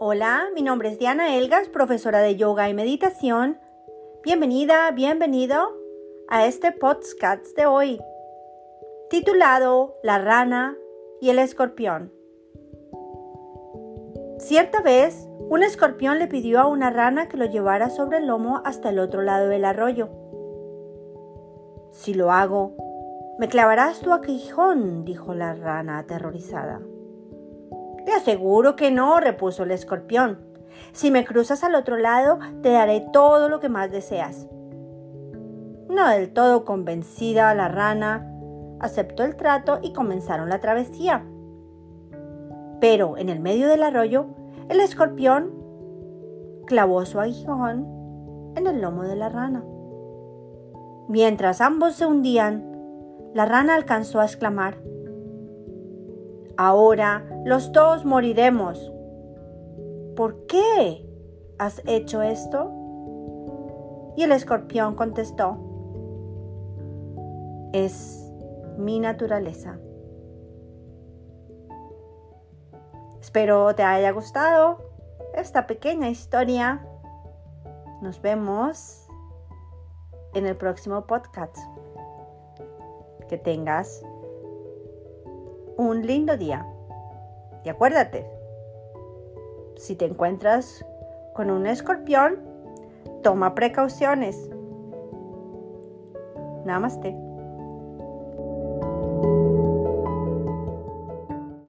Hola, mi nombre es Diana Elgas, profesora de yoga y meditación. Bienvenida, bienvenido a este podcast de hoy, titulado La rana y el escorpión. Cierta vez, un escorpión le pidió a una rana que lo llevara sobre el lomo hasta el otro lado del arroyo. Si lo hago, me clavarás tu aguijón, dijo la rana aterrorizada. Te aseguro que no, repuso el escorpión. Si me cruzas al otro lado, te daré todo lo que más deseas. No del todo convencida, la rana aceptó el trato y comenzaron la travesía. Pero en el medio del arroyo, el escorpión clavó su aguijón en el lomo de la rana. Mientras ambos se hundían, la rana alcanzó a exclamar, Ahora los dos moriremos. ¿Por qué has hecho esto? Y el escorpión contestó, es mi naturaleza. Espero te haya gustado esta pequeña historia. Nos vemos en el próximo podcast. Que tengas un lindo día. Y acuérdate, si te encuentras con un escorpión, toma precauciones. Namaste.